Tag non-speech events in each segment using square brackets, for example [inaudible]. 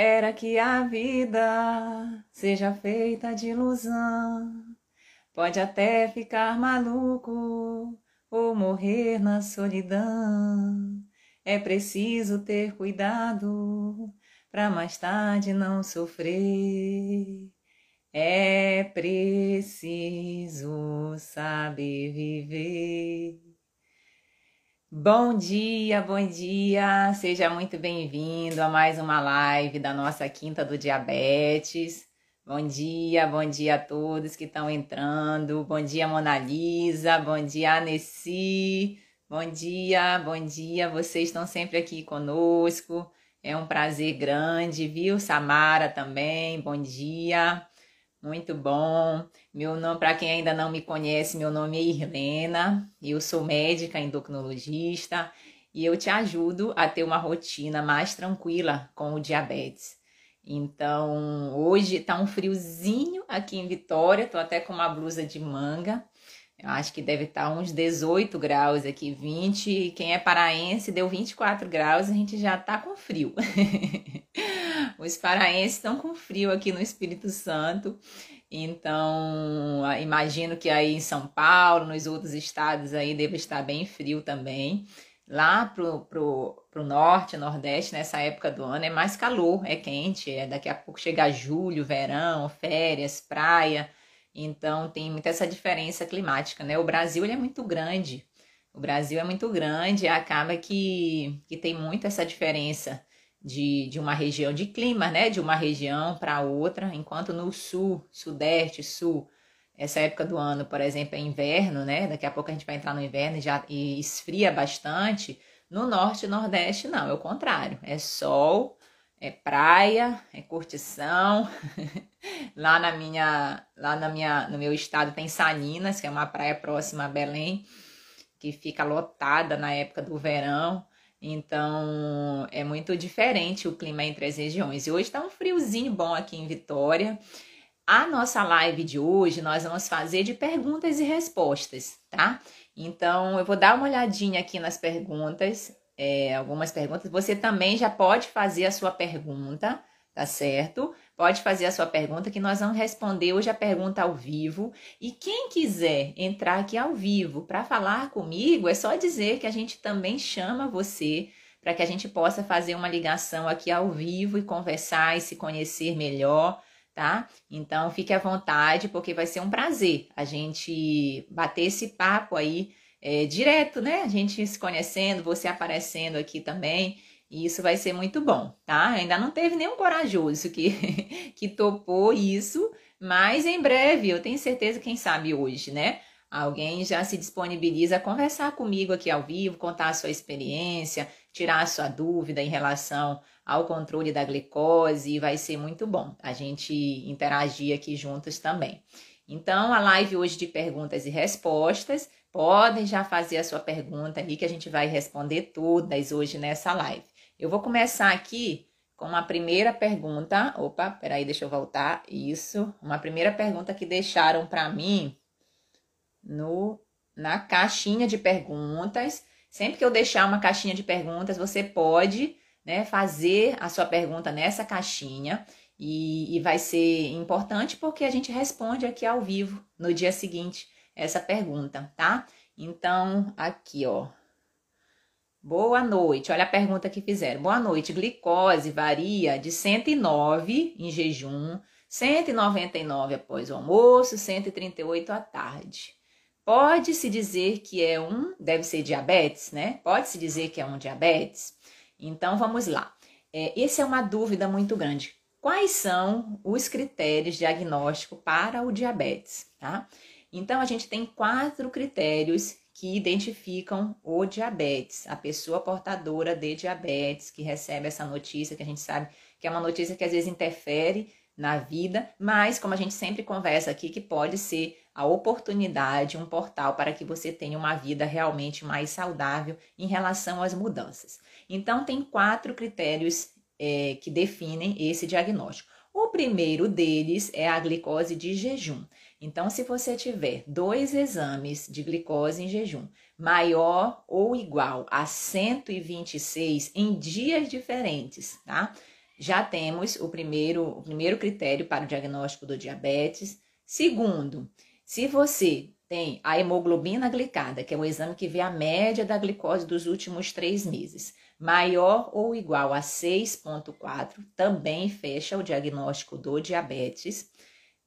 Espera que a vida seja feita de ilusão. Pode até ficar maluco ou morrer na solidão. É preciso ter cuidado para mais tarde não sofrer. É preciso saber viver. Bom dia, bom dia! Seja muito bem-vindo a mais uma live da nossa Quinta do Diabetes. Bom dia, bom dia a todos que estão entrando. Bom dia, Mona Lisa. Bom dia, Anessi. Bom dia, bom dia. Vocês estão sempre aqui conosco. É um prazer grande, viu? Samara também. Bom dia. Muito bom. Meu nome, para quem ainda não me conhece, meu nome é Irlena. Eu sou médica endocrinologista e eu te ajudo a ter uma rotina mais tranquila com o diabetes. Então, hoje tá um friozinho aqui em Vitória, tô até com uma blusa de manga. Eu acho que deve estar tá uns 18 graus aqui, 20. Quem é paraense deu 24 graus, a gente já tá com frio. [laughs] Os paraenses estão com frio aqui no Espírito Santo. Então, imagino que aí em São Paulo, nos outros estados aí deve estar bem frio também. Lá pro, pro, pro norte, nordeste, nessa época do ano, é mais calor, é quente, é, daqui a pouco chega julho, verão, férias, praia. Então tem muita essa diferença climática, né? O Brasil ele é muito grande. O Brasil é muito grande, acaba que, que tem muito essa diferença de, de uma região de clima, né? De uma região para outra, enquanto no sul, sudeste, sul, essa época do ano, por exemplo, é inverno, né? Daqui a pouco a gente vai entrar no inverno e já e esfria bastante. No norte e nordeste, não, é o contrário. É sol, é praia, é curtição. [laughs] lá na minha, lá na minha, no meu estado tem Salinas, que é uma praia próxima a Belém, que fica lotada na época do verão. Então, é muito diferente o clima entre as regiões. E hoje está um friozinho bom aqui em Vitória. A nossa live de hoje nós vamos fazer de perguntas e respostas, tá? Então eu vou dar uma olhadinha aqui nas perguntas, é, algumas perguntas. Você também já pode fazer a sua pergunta, tá certo? Pode fazer a sua pergunta que nós vamos responder hoje a pergunta ao vivo. E quem quiser entrar aqui ao vivo para falar comigo, é só dizer que a gente também chama você para que a gente possa fazer uma ligação aqui ao vivo e conversar e se conhecer melhor tá? Então fique à vontade, porque vai ser um prazer a gente bater esse papo aí é, direto, né? A gente se conhecendo, você aparecendo aqui também. E isso vai ser muito bom, tá? Ainda não teve nenhum corajoso que, [laughs] que topou isso, mas em breve, eu tenho certeza, quem sabe hoje, né? Alguém já se disponibiliza a conversar comigo aqui ao vivo, contar a sua experiência, tirar a sua dúvida em relação ao controle da glicose vai ser muito bom a gente interagir aqui juntos também. Então, a live hoje de perguntas e respostas, podem já fazer a sua pergunta ali que a gente vai responder todas hoje nessa live. Eu vou começar aqui com uma primeira pergunta. Opa, peraí, deixa eu voltar. Isso, uma primeira pergunta que deixaram para mim no na caixinha de perguntas. Sempre que eu deixar uma caixinha de perguntas, você pode né, fazer a sua pergunta nessa caixinha e, e vai ser importante porque a gente responde aqui ao vivo no dia seguinte essa pergunta, tá? Então, aqui, ó. Boa noite. Olha a pergunta que fizeram. Boa noite. Glicose varia de 109 em jejum, 199 após o almoço, 138 à tarde. Pode-se dizer que é um, deve ser diabetes, né? Pode-se dizer que é um diabetes? Então vamos lá. É, essa é uma dúvida muito grande. Quais são os critérios diagnóstico para o diabetes? Tá? Então a gente tem quatro critérios que identificam o diabetes, a pessoa portadora de diabetes que recebe essa notícia que a gente sabe que é uma notícia que às vezes interfere na vida, mas como a gente sempre conversa aqui, que pode ser a oportunidade, um portal para que você tenha uma vida realmente mais saudável em relação às mudanças. Então, tem quatro critérios é, que definem esse diagnóstico. O primeiro deles é a glicose de jejum. Então, se você tiver dois exames de glicose em jejum maior ou igual a 126 em dias diferentes, tá? Já temos o primeiro, o primeiro critério para o diagnóstico do diabetes. Segundo, se você tem a hemoglobina glicada, que é o exame que vê a média da glicose dos últimos três meses, maior ou igual a 6,4, também fecha o diagnóstico do diabetes.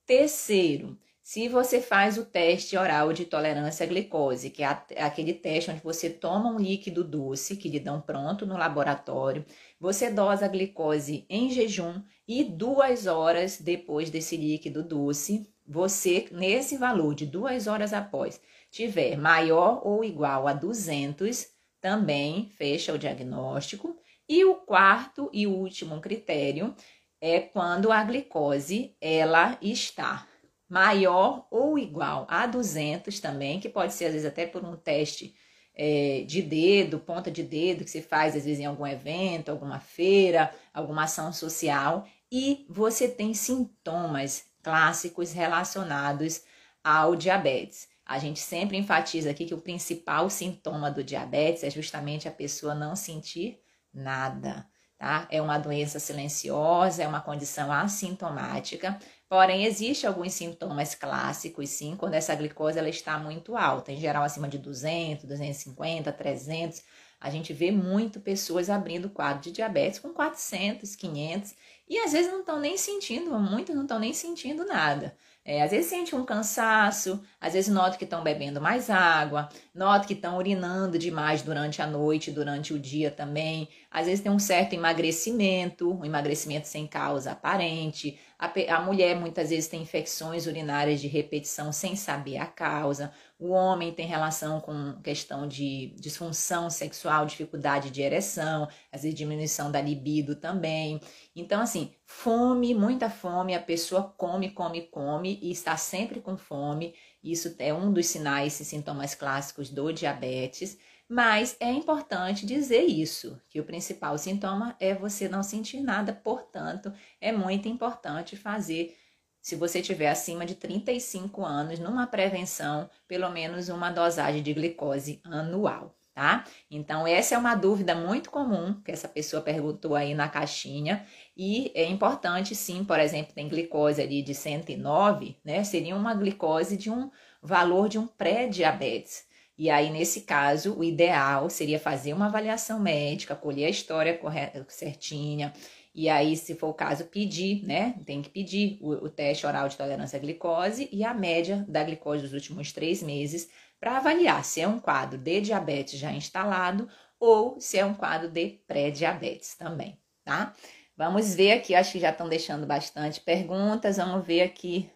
Terceiro, se você faz o teste oral de tolerância à glicose, que é aquele teste onde você toma um líquido doce que lhe dão pronto no laboratório, você dosa a glicose em jejum e duas horas depois desse líquido doce, você, nesse valor de duas horas após, tiver maior ou igual a 200, também fecha o diagnóstico. E o quarto e último critério é quando a glicose ela está maior ou igual a 200 também, que pode ser às vezes até por um teste é, de dedo, ponta de dedo, que se faz às vezes em algum evento, alguma feira, alguma ação social, e você tem sintomas clássicos relacionados ao diabetes. A gente sempre enfatiza aqui que o principal sintoma do diabetes é justamente a pessoa não sentir nada, tá? É uma doença silenciosa, é uma condição assintomática, porém existe alguns sintomas clássicos, sim, quando essa glicose ela está muito alta, em geral acima de 200, 250, 300, a gente vê muito pessoas abrindo quadro de diabetes com 400, 500 e às vezes não estão nem sentindo, muitos não estão nem sentindo nada. É, às vezes sente um cansaço, às vezes nota que estão bebendo mais água, nota que estão urinando demais durante a noite, durante o dia também. Às vezes tem um certo emagrecimento, um emagrecimento sem causa aparente. A, a mulher muitas vezes tem infecções urinárias de repetição sem saber a causa. O homem tem relação com questão de disfunção sexual, dificuldade de ereção, às vezes diminuição da libido também. Então, assim, fome, muita fome, a pessoa come, come, come e está sempre com fome. Isso é um dos sinais e sintomas clássicos do diabetes. Mas é importante dizer isso, que o principal sintoma é você não sentir nada, portanto, é muito importante fazer se você tiver acima de 35 anos, numa prevenção, pelo menos uma dosagem de glicose anual, tá? Então, essa é uma dúvida muito comum que essa pessoa perguntou aí na caixinha. E é importante, sim, por exemplo, tem glicose ali de 109, né? Seria uma glicose de um valor de um pré-diabetes. E aí, nesse caso, o ideal seria fazer uma avaliação médica, colher a história correta, certinha, e aí, se for o caso, pedir, né? Tem que pedir o, o teste oral de tolerância à glicose e a média da glicose dos últimos três meses para avaliar se é um quadro de diabetes já instalado ou se é um quadro de pré-diabetes também, tá? Vamos ver aqui, acho que já estão deixando bastante perguntas, vamos ver aqui.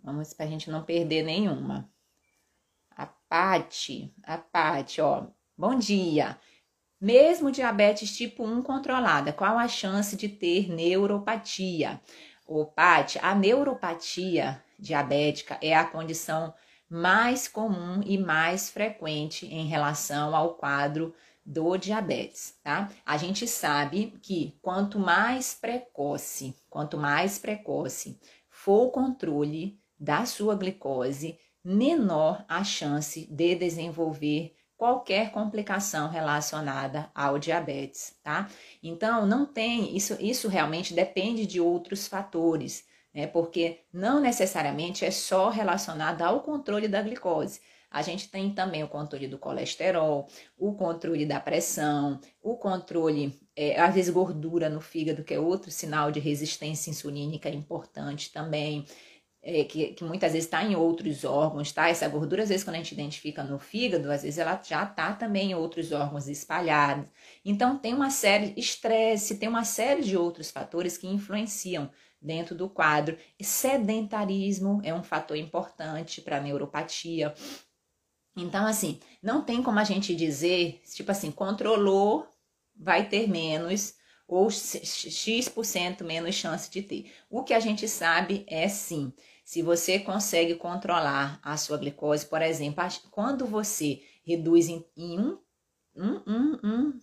Vamos para a gente não perder nenhuma. A Pati, a Pati, ó. Bom dia. Mesmo diabetes tipo 1 controlada, qual a chance de ter neuropatia? Ô, Paty, a neuropatia diabética é a condição mais comum e mais frequente em relação ao quadro do diabetes, tá? A gente sabe que quanto mais precoce, quanto mais precoce for o controle da sua glicose, menor a chance de desenvolver qualquer complicação relacionada ao diabetes, tá? Então, não tem, isso, isso realmente depende de outros fatores, né? Porque não necessariamente é só relacionado ao controle da glicose. A gente tem também o controle do colesterol, o controle da pressão, o controle, é, às vezes, gordura no fígado, que é outro sinal de resistência insulínica importante também é, que, que, muitas vezes está em outros órgãos, tá? Essa gordura, às vezes, quando a gente identifica no fígado, às vezes ela já está também em outros órgãos espalhados. Então, tem uma série, estresse, tem uma série de outros fatores que influenciam dentro do quadro. Sedentarismo é um fator importante para a neuropatia. Então, assim, não tem como a gente dizer, tipo assim, controlou, vai ter menos, ou X% menos chance de ter. O que a gente sabe é sim, se você consegue controlar a sua glicose, por exemplo, quando você reduz em, em 1, 1, 1,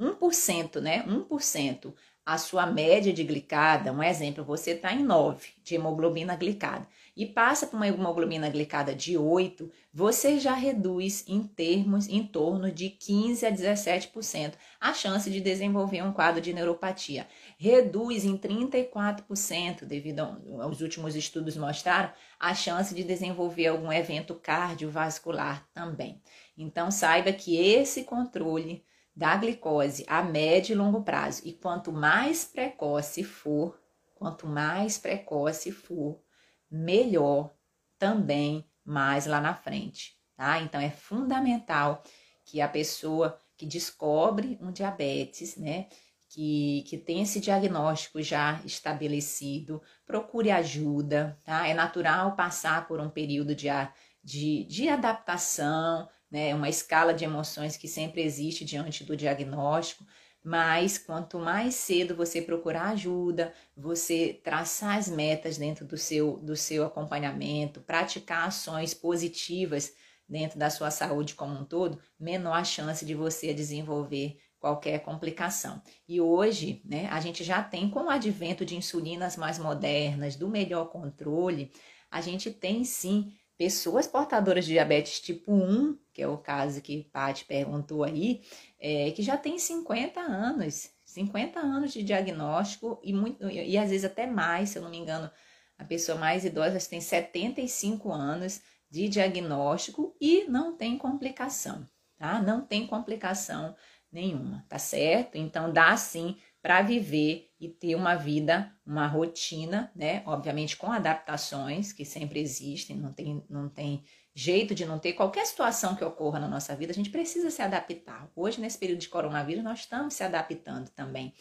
1, 1%, né? 1% a sua média de glicada, um exemplo, você está em 9 de hemoglobina glicada e passa para uma hemoglobina glicada de 8, você já reduz em termos em torno de 15 a 17% a chance de desenvolver um quadro de neuropatia. Reduz em 34%, devido aos últimos estudos mostraram, a chance de desenvolver algum evento cardiovascular também. Então saiba que esse controle da glicose a médio e longo prazo. E quanto mais precoce for, quanto mais precoce for, melhor também mais lá na frente, tá? Então é fundamental que a pessoa que descobre um diabetes, né, que, que tem esse diagnóstico já estabelecido, procure ajuda, tá? É natural passar por um período de, de, de adaptação, né? Uma escala de emoções que sempre existe diante do diagnóstico, mas quanto mais cedo você procurar ajuda, você traçar as metas dentro do seu, do seu acompanhamento, praticar ações positivas dentro da sua saúde como um todo, menor a chance de você desenvolver qualquer complicação. E hoje, né, a gente já tem, com o advento de insulinas mais modernas, do melhor controle, a gente tem sim pessoas portadoras de diabetes tipo 1, que é o caso que Paty perguntou aí, é, que já tem 50 anos, 50 anos de diagnóstico e, muito, e às vezes até mais, se eu não me engano, a pessoa mais idosa tem 75 anos de diagnóstico e não tem complicação, tá? Não tem complicação nenhuma, tá certo? Então dá sim para viver e ter uma vida, uma rotina, né? Obviamente com adaptações que sempre existem, não tem, não tem jeito de não ter qualquer situação que ocorra na nossa vida, a gente precisa se adaptar. Hoje, nesse período de coronavírus, nós estamos se adaptando também,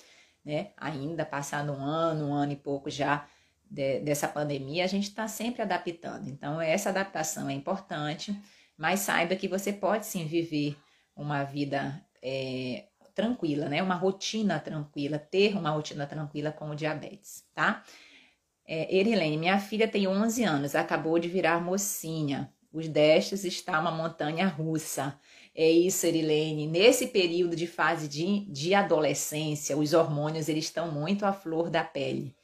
né? Ainda passado um ano, um ano e pouco já de, dessa pandemia, a gente está sempre adaptando. Então, essa adaptação é importante, mas saiba que você pode sim viver uma vida é, tranquila, né? Uma rotina tranquila, ter uma rotina tranquila com o diabetes, tá? É, Erilene, minha filha tem 11 anos, acabou de virar mocinha. Os destes está uma montanha russa. É isso, Erilene. Nesse período de fase de, de adolescência, os hormônios eles estão muito à flor da pele.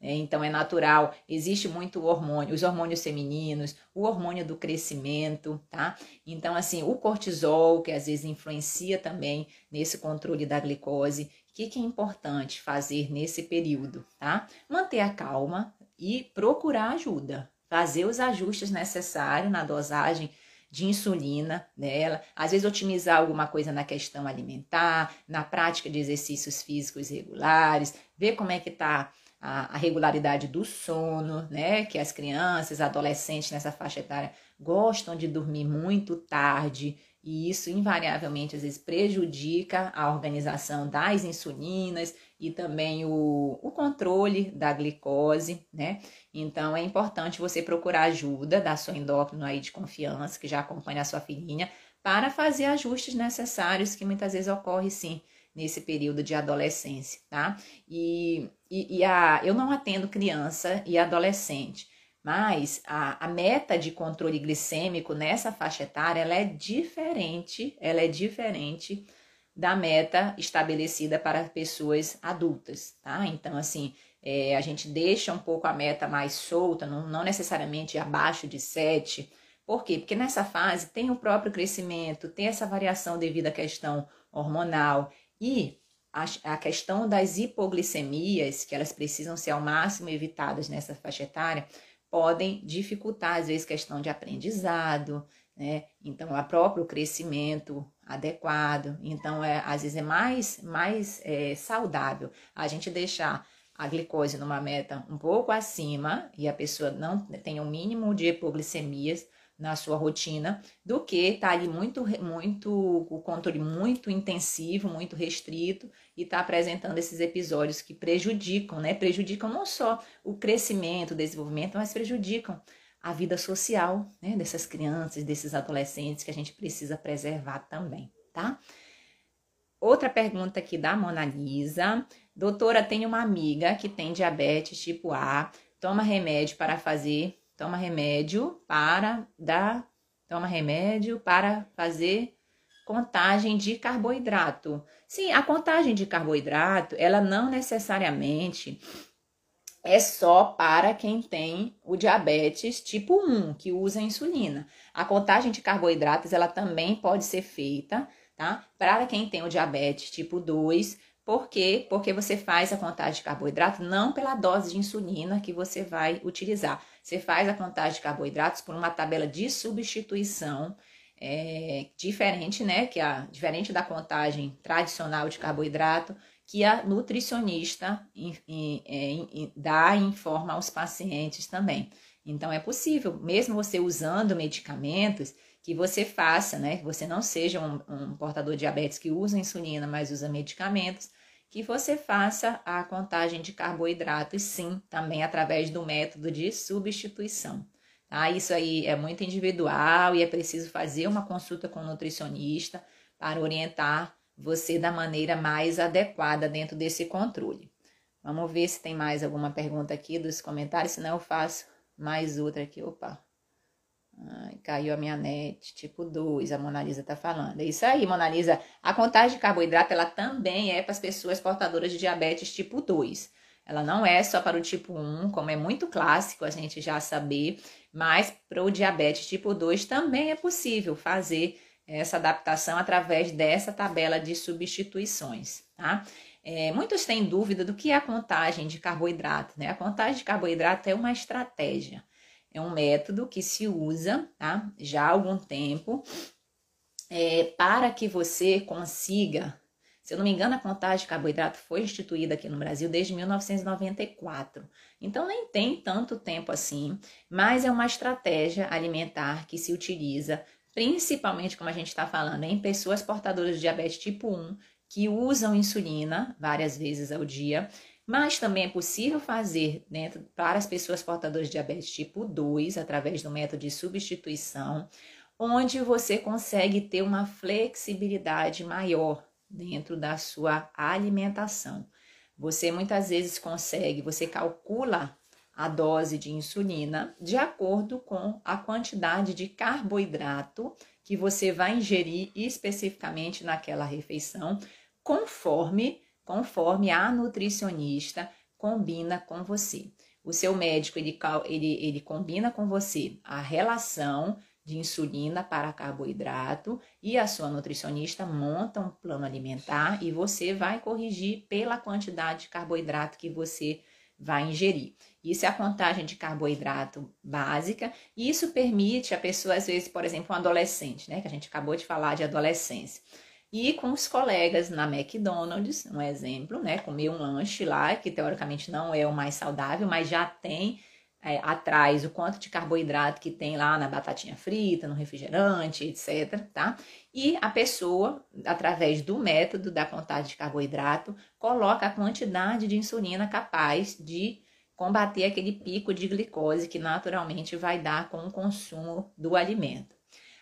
É, então é natural, existe muito hormônio, os hormônios femininos, o hormônio do crescimento, tá? Então, assim, o cortisol, que às vezes influencia também nesse controle da glicose. O que, que é importante fazer nesse período, tá? Manter a calma e procurar ajuda, fazer os ajustes necessários na dosagem de insulina dela, às vezes otimizar alguma coisa na questão alimentar, na prática de exercícios físicos regulares, ver como é que tá a, a, regularidade do sono, né? Que as crianças, adolescentes nessa faixa etária gostam de dormir muito tarde e isso invariavelmente às vezes prejudica a organização das insulinas e também o, o controle da glicose, né? Então é importante você procurar ajuda da sua endócrino aí de confiança, que já acompanha a sua filhinha, para fazer ajustes necessários que muitas vezes ocorre sim nesse período de adolescência, tá? E, e, e a, eu não atendo criança e adolescente, mas a, a meta de controle glicêmico nessa faixa etária ela é diferente, ela é diferente da meta estabelecida para pessoas adultas, tá? Então, assim, é, a gente deixa um pouco a meta mais solta, não, não necessariamente abaixo de 7. Por quê? Porque nessa fase tem o próprio crescimento, tem essa variação devido à questão hormonal e a, a questão das hipoglicemias, que elas precisam ser ao máximo evitadas nessa faixa etária, podem dificultar, às vezes, questão de aprendizado, né? Então, o próprio crescimento adequado. Então, é, às vezes é mais, mais é, saudável a gente deixar a glicose numa meta um pouco acima e a pessoa não tem o um mínimo de hipoglicemias na sua rotina do que tá ali muito, muito, o controle muito intensivo, muito restrito e tá apresentando esses episódios que prejudicam, né? Prejudicam não só o crescimento, o desenvolvimento, mas prejudicam a vida social, né? Dessas crianças, desses adolescentes que a gente precisa preservar também, tá? Outra pergunta aqui da Mona Lisa. Doutora, tem uma amiga que tem diabetes tipo A, toma remédio para fazer, toma remédio para dar, toma remédio para fazer contagem de carboidrato. Sim, a contagem de carboidrato, ela não necessariamente é só para quem tem o diabetes tipo 1, que usa insulina. A contagem de carboidratos, ela também pode ser feita, tá? Para quem tem o diabetes tipo 2, por quê? Porque você faz a contagem de carboidrato não pela dose de insulina que você vai utilizar. Você faz a contagem de carboidratos por uma tabela de substituição é, diferente, né? Que a diferente da contagem tradicional de carboidrato, que a nutricionista é, dá e informa aos pacientes também. Então é possível, mesmo você usando medicamentos, que você faça, né? Que você não seja um, um portador de diabetes que usa insulina, mas usa medicamentos, que você faça a contagem de carboidratos, sim, também através do método de substituição. Tá? Isso aí é muito individual e é preciso fazer uma consulta com o nutricionista para orientar você da maneira mais adequada dentro desse controle. Vamos ver se tem mais alguma pergunta aqui dos comentários, senão eu faço mais outra aqui. Opa! Ai, caiu a minha net, tipo 2, a Monalisa tá falando. É isso aí, Monalisa. A contagem de carboidrato, ela também é para as pessoas portadoras de diabetes tipo 2. Ela não é só para o tipo 1, como é muito clássico a gente já saber, mas para o diabetes tipo 2 também é possível fazer essa adaptação através dessa tabela de substituições, tá? É, muitos têm dúvida do que é a contagem de carboidrato, né? A contagem de carboidrato é uma estratégia é um método que se usa tá? já há algum tempo é, para que você consiga. Se eu não me engano, a contagem de carboidrato foi instituída aqui no Brasil desde 1994. Então, nem tem tanto tempo assim, mas é uma estratégia alimentar que se utiliza, principalmente, como a gente está falando, em pessoas portadoras de diabetes tipo 1, que usam insulina várias vezes ao dia mas também é possível fazer dentro para as pessoas portadoras de diabetes tipo 2, através do método de substituição, onde você consegue ter uma flexibilidade maior dentro da sua alimentação. Você muitas vezes consegue, você calcula a dose de insulina de acordo com a quantidade de carboidrato que você vai ingerir especificamente naquela refeição, conforme conforme a nutricionista combina com você. O seu médico ele, ele, ele combina com você a relação de insulina para carboidrato e a sua nutricionista monta um plano alimentar e você vai corrigir pela quantidade de carboidrato que você vai ingerir. Isso é a contagem de carboidrato básica e isso permite a pessoa, às vezes, por exemplo, um adolescente, né, que a gente acabou de falar de adolescência e com os colegas na McDonald's, um exemplo, né? Comer um lanche lá, que teoricamente não é o mais saudável, mas já tem é, atrás o quanto de carboidrato que tem lá na batatinha frita, no refrigerante, etc, tá? E a pessoa, através do método da contagem de carboidrato, coloca a quantidade de insulina capaz de combater aquele pico de glicose que naturalmente vai dar com o consumo do alimento.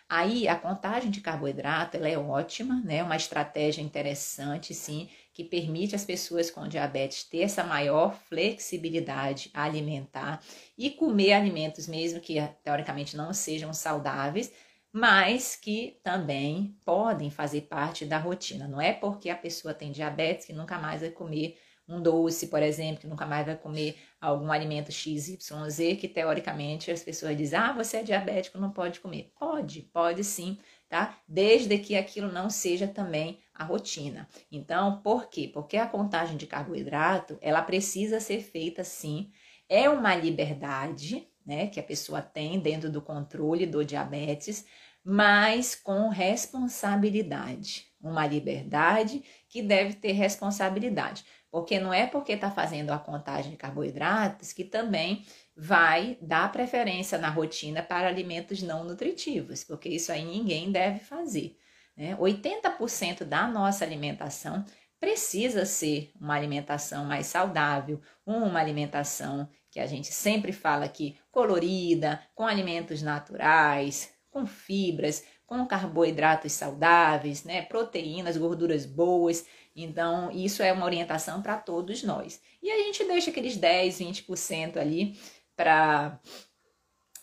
Aí a contagem de carboidrato ela é ótima, né? Uma estratégia interessante, sim, que permite às pessoas com diabetes ter essa maior flexibilidade alimentar e comer alimentos mesmo que teoricamente não sejam saudáveis, mas que também podem fazer parte da rotina. Não é porque a pessoa tem diabetes que nunca mais vai comer um doce, por exemplo, que nunca mais vai comer algum alimento XYZ, que teoricamente as pessoas dizem, ah, você é diabético, não pode comer. Pode, pode sim, tá? Desde que aquilo não seja também a rotina. Então, por quê? Porque a contagem de carboidrato, ela precisa ser feita sim, é uma liberdade, né, que a pessoa tem dentro do controle do diabetes, mas com responsabilidade. Uma liberdade que deve ter responsabilidade. Porque não é porque está fazendo a contagem de carboidratos que também vai dar preferência na rotina para alimentos não nutritivos, porque isso aí ninguém deve fazer. Né? 80% da nossa alimentação precisa ser uma alimentação mais saudável, uma alimentação que a gente sempre fala aqui colorida, com alimentos naturais, com fibras, com carboidratos saudáveis, né, proteínas, gorduras boas. Então, isso é uma orientação para todos nós. E a gente deixa aqueles 10, 20% ali para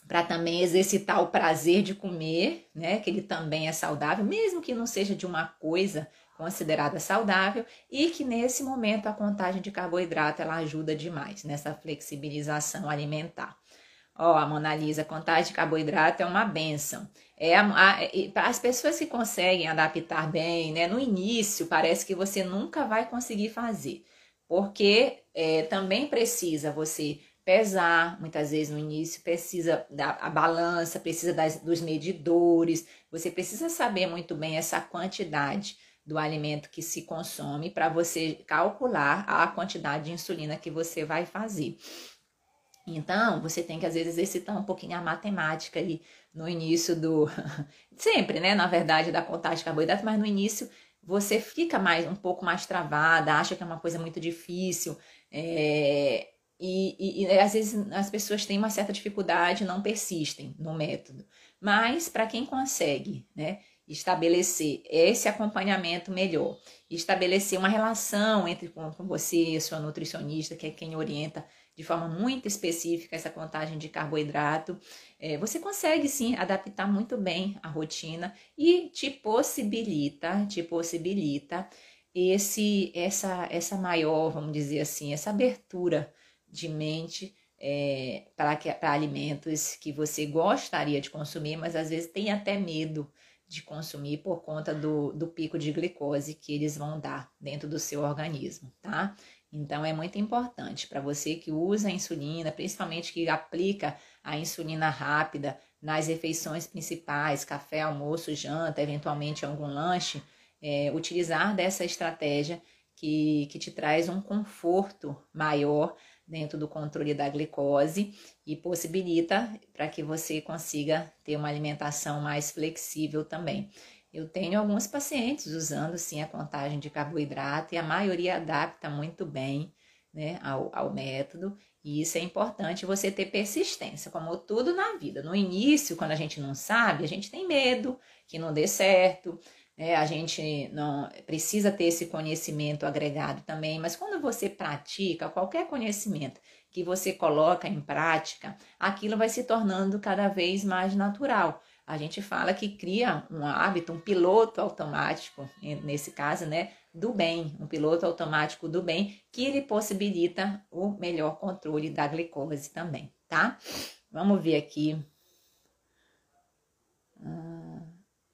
para também exercitar o prazer de comer, né, que ele também é saudável, mesmo que não seja de uma coisa considerada saudável e que nesse momento a contagem de carboidrato ela ajuda demais nessa flexibilização alimentar. Ó, a Mona Lisa, contagem de carboidrato é uma benção. É para as pessoas que conseguem adaptar bem, né? No início parece que você nunca vai conseguir fazer, porque é, também precisa você pesar, muitas vezes no início precisa da a balança, precisa das, dos medidores, você precisa saber muito bem essa quantidade do alimento que se consome para você calcular a quantidade de insulina que você vai fazer. Então, você tem que às vezes exercitar um pouquinho a matemática ali no início do. [laughs] Sempre, né? Na verdade, da contagem de carboidrato, mas no início você fica mais um pouco mais travada, acha que é uma coisa muito difícil. É... E, e, e às vezes as pessoas têm uma certa dificuldade, não persistem no método. Mas para quem consegue, né? estabelecer esse acompanhamento melhor, estabelecer uma relação entre com, com você, sua nutricionista, que é quem orienta de forma muito específica essa contagem de carboidrato, é, você consegue sim adaptar muito bem a rotina e te possibilita, te possibilita esse, essa, essa maior, vamos dizer assim, essa abertura de mente é, para, para alimentos que você gostaria de consumir, mas às vezes tem até medo de consumir por conta do, do pico de glicose que eles vão dar dentro do seu organismo, tá? Então é muito importante para você que usa a insulina, principalmente que aplica a insulina rápida nas refeições principais, café, almoço, janta, eventualmente algum lanche, é, utilizar dessa estratégia que, que te traz um conforto maior dentro do controle da glicose e possibilita para que você consiga ter uma alimentação mais flexível também. Eu tenho alguns pacientes usando sim a contagem de carboidrato e a maioria adapta muito bem né, ao, ao método. E isso é importante você ter persistência, como tudo na vida. No início, quando a gente não sabe, a gente tem medo que não dê certo, né? A gente não precisa ter esse conhecimento agregado também, mas quando você pratica qualquer conhecimento que você coloca em prática, aquilo vai se tornando cada vez mais natural. A gente fala que cria um hábito, um piloto automático, nesse caso, né, do bem, um piloto automático do bem, que ele possibilita o melhor controle da glicose também, tá? Vamos ver aqui. Hum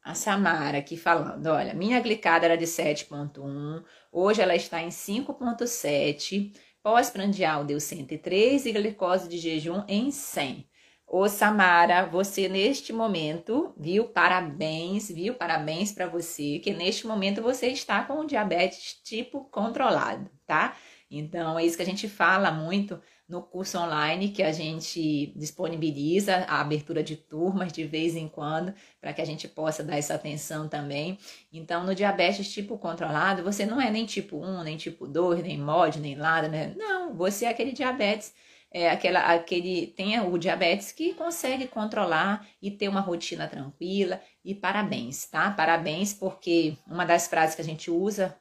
a Samara aqui falando, olha, minha glicada era de 7.1, hoje ela está em 5.7, pós-prandial deu 103 e glicose de jejum em 100. Ô Samara, você neste momento, viu? Parabéns, viu? Parabéns para você, que neste momento você está com o diabetes tipo controlado, tá? Então é isso que a gente fala muito no curso online que a gente disponibiliza a abertura de turmas de vez em quando, para que a gente possa dar essa atenção também. Então, no diabetes tipo controlado, você não é nem tipo 1, nem tipo 2, nem MOD, nem nada, né? Não, você é aquele diabetes é aquela, aquele tem o diabetes que consegue controlar e ter uma rotina tranquila e parabéns, tá? Parabéns porque uma das frases que a gente usa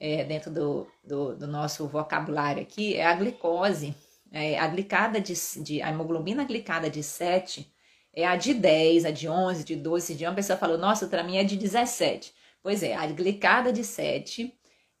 é, dentro do, do, do, nosso vocabulário aqui é a glicose é, a glicada de, de, a hemoglobina glicada de 7 é a de 10, a de 11, de 12, de uma pessoa falou, nossa, para mim é de 17. Pois é, a glicada de 7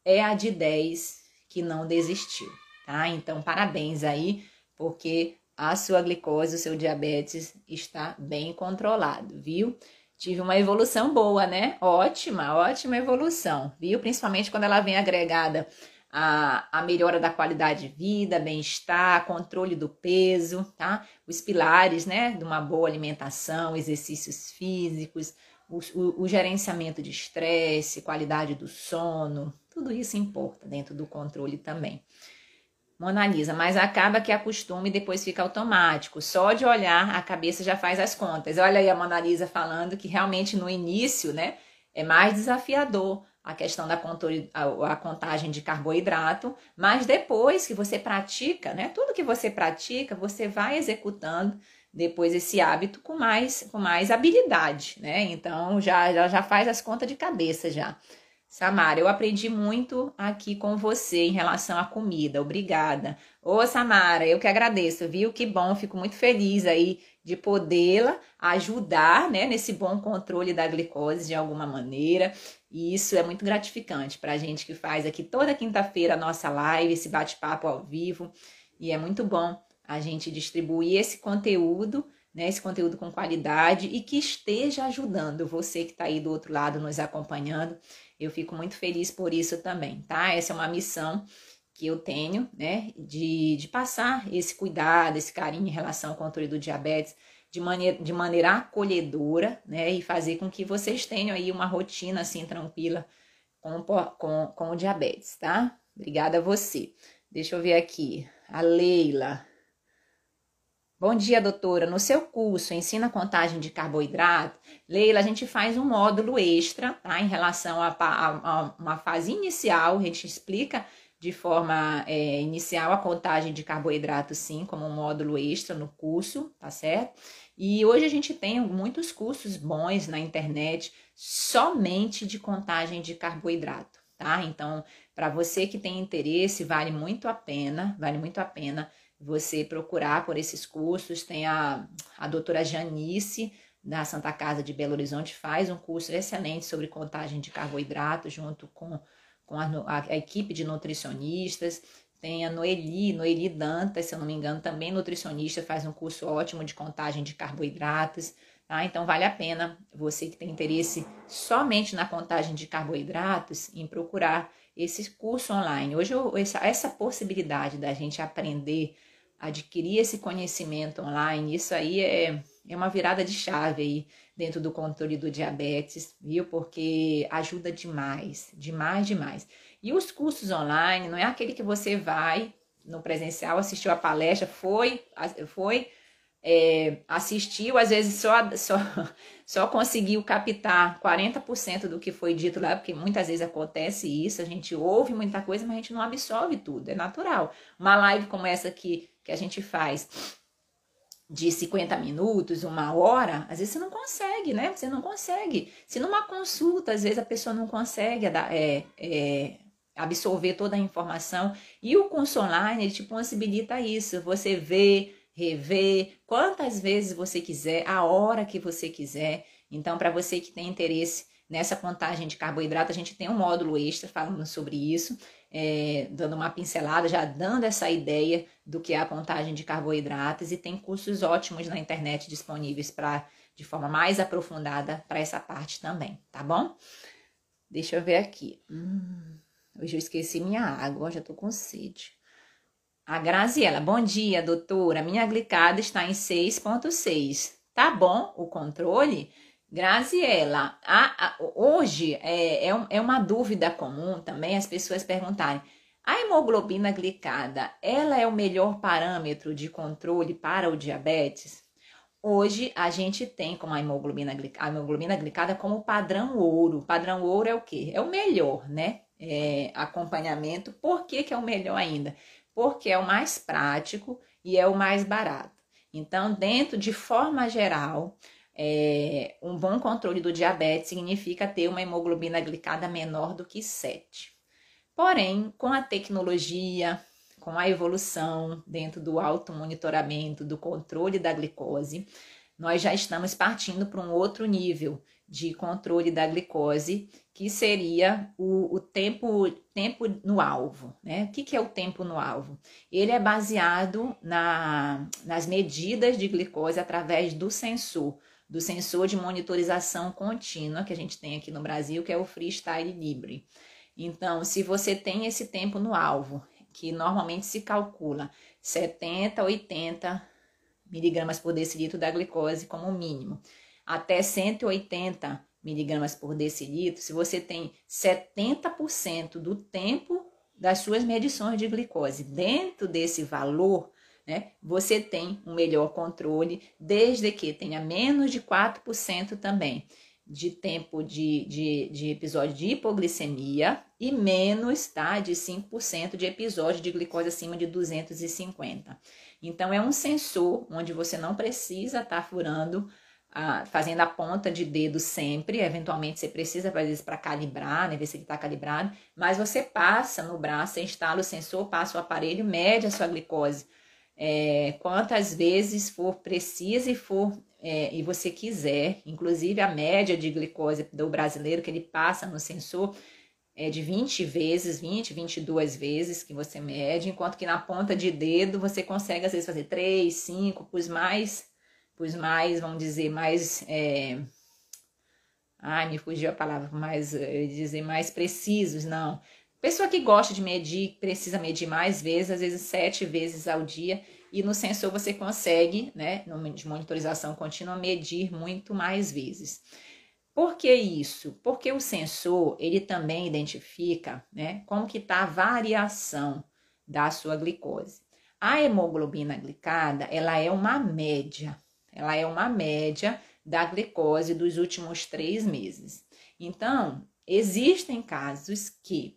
é a de 10 que não desistiu, tá? Então, parabéns aí, porque a sua glicose, o seu diabetes está bem controlado, viu? Tive uma evolução boa, né? Ótima, ótima evolução, viu? Principalmente quando ela vem agregada a, a melhora da qualidade de vida, bem-estar, controle do peso, tá? Os pilares, né, de uma boa alimentação, exercícios físicos, o, o, o gerenciamento de estresse, qualidade do sono, tudo isso importa dentro do controle também. Mona Lisa, mas acaba que acostuma e depois fica automático. Só de olhar, a cabeça já faz as contas. Olha aí a Mona Lisa falando que realmente no início, né, é mais desafiador a questão da a, contagem de carboidrato, mas depois que você pratica, né, tudo que você pratica, você vai executando depois esse hábito com mais, com mais habilidade, né? Então já, já, já faz as contas de cabeça já. Samara, eu aprendi muito aqui com você em relação à comida. Obrigada. Ô, Samara, eu que agradeço, viu? Que bom, fico muito feliz aí de podê-la ajudar, né, nesse bom controle da glicose de alguma maneira. E isso é muito gratificante para a gente que faz aqui toda quinta-feira a nossa live, esse bate-papo ao vivo. E é muito bom a gente distribuir esse conteúdo né, esse conteúdo com qualidade e que esteja ajudando você que está aí do outro lado nos acompanhando. Eu fico muito feliz por isso também, tá? Essa é uma missão que eu tenho, né, de, de passar esse cuidado, esse carinho em relação ao controle do diabetes de maneira, de maneira acolhedora, né, e fazer com que vocês tenham aí uma rotina assim tranquila com, com, com o diabetes, tá? Obrigada a você. Deixa eu ver aqui. A Leila. Bom dia, doutora. No seu curso Ensina Contagem de Carboidrato, Leila, a gente faz um módulo extra, tá? Em relação a, a, a uma fase inicial, a gente explica de forma é, inicial a contagem de carboidrato, sim, como um módulo extra no curso, tá certo? E hoje a gente tem muitos cursos bons na internet somente de contagem de carboidrato, tá? Então, para você que tem interesse, vale muito a pena, vale muito a pena você procurar por esses cursos. Tem a, a doutora Janice, da Santa Casa de Belo Horizonte, faz um curso excelente sobre contagem de carboidratos, junto com, com a, a, a equipe de nutricionistas. Tem a Noeli, Noeli Dantas, se eu não me engano, também nutricionista, faz um curso ótimo de contagem de carboidratos. Tá? Então vale a pena você que tem interesse somente na contagem de carboidratos em procurar esse curso online. Hoje essa, essa possibilidade da gente aprender adquirir esse conhecimento online, isso aí é, é uma virada de chave aí dentro do controle do diabetes, viu? Porque ajuda demais, demais, demais. E os cursos online não é aquele que você vai no presencial, assistiu a palestra, foi, foi é, assistiu, às vezes só, só, [laughs] só conseguiu captar 40% do que foi dito lá, porque muitas vezes acontece isso, a gente ouve muita coisa, mas a gente não absorve tudo, é natural. Uma live como essa aqui que a gente faz de 50 minutos, uma hora, às vezes você não consegue, né? Você não consegue. Se numa consulta, às vezes a pessoa não consegue é, é, absorver toda a informação. E o curso online, ele te possibilita isso. Você vê, rever quantas vezes você quiser, a hora que você quiser. Então, para você que tem interesse nessa contagem de carboidrato, a gente tem um módulo extra falando sobre isso, é, dando uma pincelada, já dando essa ideia do que é a contagem de carboidratos e tem cursos ótimos na internet disponíveis para de forma mais aprofundada para essa parte também, tá bom? Deixa eu ver aqui. Hum, hoje eu esqueci minha água, já tô com sede. A Graziela, bom dia, doutora. Minha glicada está em 6,6. Tá bom o controle? Graziela, a, a, hoje é, é, é, uma dúvida comum também as pessoas perguntarem: a hemoglobina glicada, ela é o melhor parâmetro de controle para o diabetes? Hoje a gente tem como a hemoglobina, a hemoglobina glicada como padrão ouro. Padrão ouro é o quê? É o melhor, né? É, acompanhamento. Por que, que é o melhor ainda? porque é o mais prático e é o mais barato. Então, dentro de forma geral, é, um bom controle do diabetes significa ter uma hemoglobina glicada menor do que 7. Porém, com a tecnologia, com a evolução dentro do automonitoramento, do controle da glicose, nós já estamos partindo para um outro nível de controle da glicose, que seria o, o tempo, tempo no alvo. Né? O que, que é o tempo no alvo? Ele é baseado na, nas medidas de glicose através do sensor, do sensor de monitorização contínua que a gente tem aqui no Brasil, que é o Freestyle Libre. Então, se você tem esse tempo no alvo, que normalmente se calcula 70, 80 miligramas por decilitro da glicose como mínimo até 180 miligramas por decilitro, se você tem 70% do tempo das suas medições de glicose dentro desse valor, né, você tem um melhor controle, desde que tenha menos de 4% também. de tempo de, de, de episódio de hipoglicemia e menos, tá? De 5% de episódio de glicose acima de 250. Então, é um sensor onde você não precisa estar tá furando, fazendo a ponta de dedo sempre. Eventualmente, você precisa fazer isso para calibrar, né? Ver se ele está calibrado. Mas você passa no braço, você instala o sensor, passa o aparelho, mede a sua glicose. É, quantas vezes for precisa e for é, e você quiser, inclusive a média de glicose do brasileiro que ele passa no sensor é de 20 vezes, 20, 22 vezes que você mede, enquanto que na ponta de dedo você consegue às vezes fazer 3, 5, pus mais, pus mais, vamos dizer, mais. É... Ai, me fugiu a palavra, mais, eu dizer mais precisos, não. Pessoa que gosta de medir, precisa medir mais vezes, às vezes sete vezes ao dia, e no sensor você consegue, né, de monitorização contínua, medir muito mais vezes. Por que isso? Porque o sensor, ele também identifica, né, como que está a variação da sua glicose. A hemoglobina glicada, ela é uma média, ela é uma média da glicose dos últimos três meses. Então, existem casos que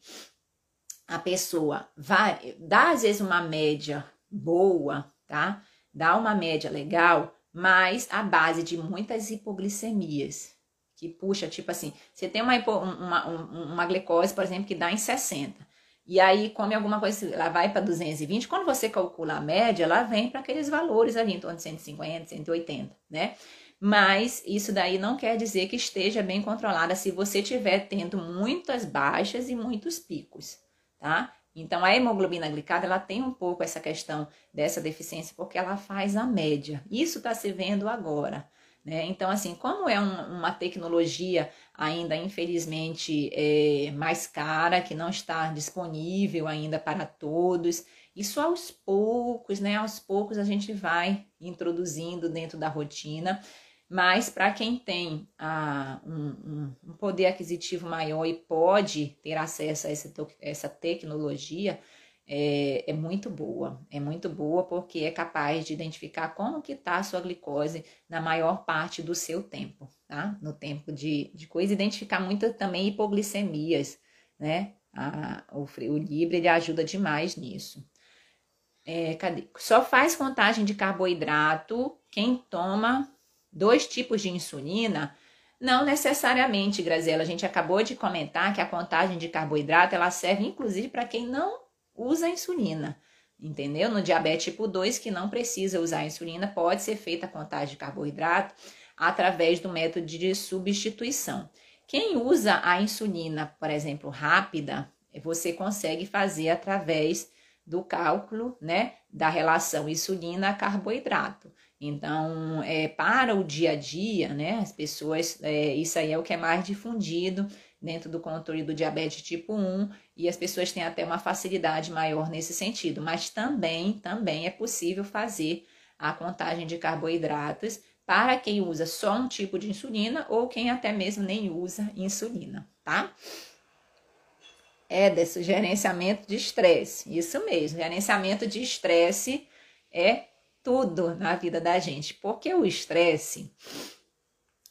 a pessoa vai, dá às vezes uma média boa, tá? Dá uma média legal, mas a base de muitas hipoglicemias, que puxa, tipo assim, você tem uma, uma, uma glicose, por exemplo, que dá em 60, e aí come alguma coisa, ela vai para 220, quando você calcula a média, ela vem para aqueles valores ali, em torno de 150, 180, né? Mas isso daí não quer dizer que esteja bem controlada se você estiver tendo muitas baixas e muitos picos, tá? Então, a hemoglobina glicada, ela tem um pouco essa questão dessa deficiência, porque ela faz a média. Isso está se vendo agora. Né? Então, assim, como é um, uma tecnologia ainda, infelizmente, é, mais cara, que não está disponível ainda para todos, isso aos poucos, né? Aos poucos a gente vai introduzindo dentro da rotina. Mas para quem tem ah, um, um, poder aquisitivo maior e pode ter acesso a essa, essa tecnologia, é, é, muito boa. É muito boa porque é capaz de identificar como que está a sua glicose na maior parte do seu tempo, tá? No tempo de, de coisa, identificar muito também hipoglicemias, né? A, o, o Libre ele ajuda demais nisso. É? Só faz contagem de carboidrato quem toma dois tipos de insulina? Não necessariamente, Graziela. A gente acabou de comentar que a contagem de carboidrato ela serve inclusive para quem não usa insulina. Entendeu? No diabetes tipo 2, que não precisa usar insulina, pode ser feita a contagem de carboidrato através do método de substituição. Quem usa a insulina, por exemplo, rápida, você consegue fazer através do cálculo, né, da relação insulina-carboidrato. Então, é, para o dia a dia, né, as pessoas, é, isso aí é o que é mais difundido dentro do controle do diabetes tipo 1 e as pessoas têm até uma facilidade maior nesse sentido, mas também, também é possível fazer a contagem de carboidratos para quem usa só um tipo de insulina ou quem até mesmo nem usa insulina, tá? É desse gerenciamento de estresse, isso mesmo, gerenciamento de estresse é tudo na vida da gente, porque o estresse,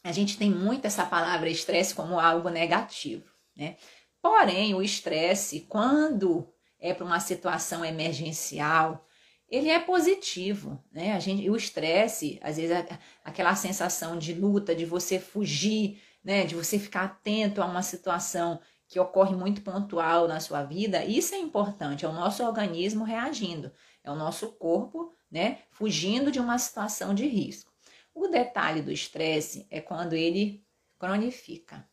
a gente tem muito essa palavra estresse como algo negativo, né? Porém, o estresse, quando é para uma situação emergencial, ele é positivo, né? A gente, o estresse, às vezes, aquela sensação de luta, de você fugir, né? De você ficar atento a uma situação que ocorre muito pontual na sua vida, isso é importante, é o nosso organismo reagindo, é o nosso corpo né? Fugindo de uma situação de risco. O detalhe do estresse é quando ele cronifica.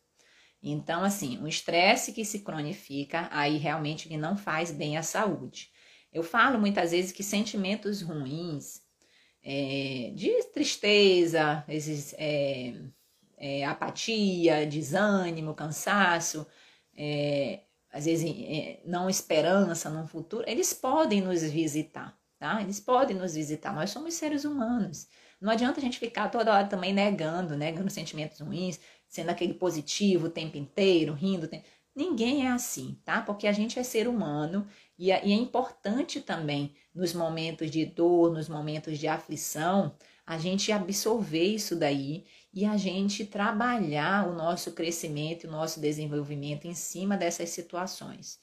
Então, assim, o estresse que se cronifica, aí realmente ele não faz bem à saúde. Eu falo muitas vezes que sentimentos ruins, é, de tristeza, vezes, é, é, apatia, desânimo, cansaço, é, às vezes é, não esperança no futuro, eles podem nos visitar tá? Eles podem nos visitar, nós somos seres humanos. Não adianta a gente ficar toda hora também negando, negando sentimentos ruins, sendo aquele positivo o tempo inteiro, rindo. Ninguém é assim, tá? Porque a gente é ser humano e é, importante também nos momentos de dor, nos momentos de aflição, a gente absorver isso daí e a gente trabalhar o nosso crescimento, o nosso desenvolvimento em cima dessas situações.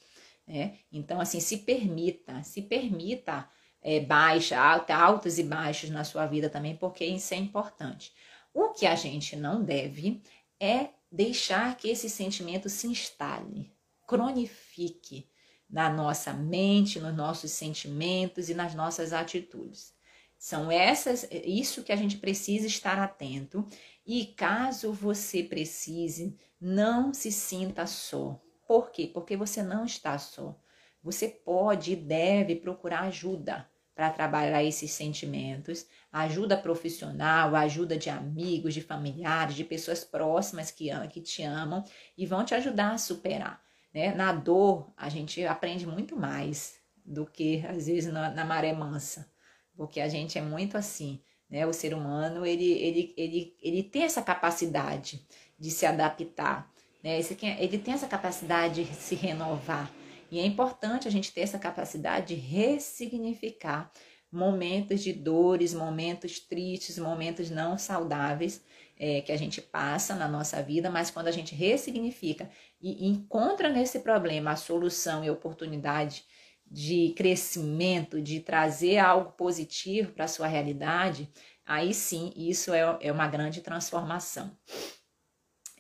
Né? Então, assim, se permita, se permita é, baixa, alta, altos e baixos na sua vida também, porque isso é importante. O que a gente não deve é deixar que esse sentimento se instale, cronifique na nossa mente, nos nossos sentimentos e nas nossas atitudes. São essas, isso que a gente precisa estar atento. E caso você precise, não se sinta só. Por quê? Porque você não está só. Você pode e deve procurar ajuda para trabalhar esses sentimentos, ajuda profissional, ajuda de amigos, de familiares, de pessoas próximas que, que te amam e vão te ajudar a superar. Né? Na dor, a gente aprende muito mais do que às vezes na, na maré mansa porque a gente é muito assim, né? O ser humano, ele, ele, ele, ele tem essa capacidade de se adaptar, né? Ele tem essa capacidade de se renovar. E é importante a gente ter essa capacidade de ressignificar momentos de dores, momentos tristes, momentos não saudáveis é, que a gente passa na nossa vida, mas quando a gente ressignifica e encontra nesse problema a solução e oportunidade de crescimento, de trazer algo positivo para a sua realidade, aí sim isso é, é uma grande transformação.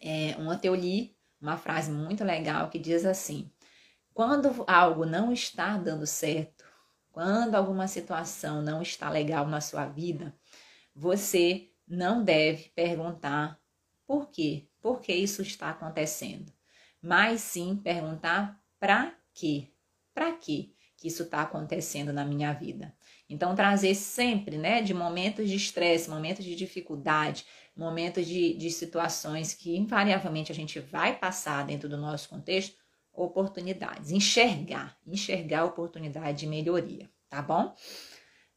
É, ontem eu li uma frase muito legal que diz assim: quando algo não está dando certo, quando alguma situação não está legal na sua vida, você não deve perguntar por quê, por que isso está acontecendo, mas sim perguntar para quê, para quê? que isso está acontecendo na minha vida. Então, trazer sempre, né, de momentos de estresse, momentos de dificuldade, momentos de, de situações que invariavelmente a gente vai passar dentro do nosso contexto, oportunidades. Enxergar, enxergar oportunidade de melhoria, tá bom?